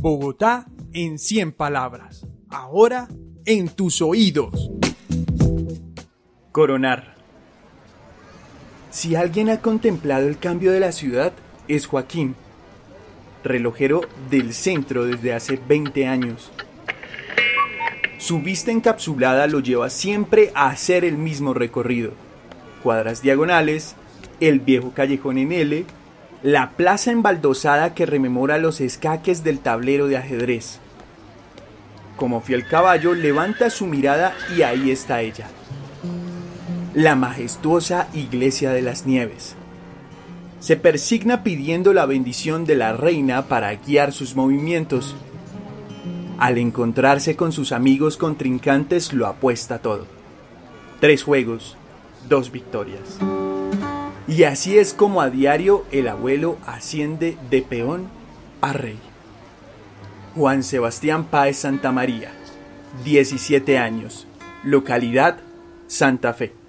Bogotá en 100 palabras. Ahora en tus oídos. Coronar. Si alguien ha contemplado el cambio de la ciudad, es Joaquín, relojero del centro desde hace 20 años. Su vista encapsulada lo lleva siempre a hacer el mismo recorrido. Cuadras diagonales, el viejo callejón en L, la plaza embaldosada que rememora los escaques del tablero de ajedrez. Como fiel caballo, levanta su mirada y ahí está ella. La majestuosa Iglesia de las Nieves. Se persigna pidiendo la bendición de la reina para guiar sus movimientos. Al encontrarse con sus amigos contrincantes lo apuesta todo. Tres juegos, dos victorias. Y así es como a diario el abuelo asciende de peón a rey. Juan Sebastián Páez Santa María, 17 años, localidad Santa Fe.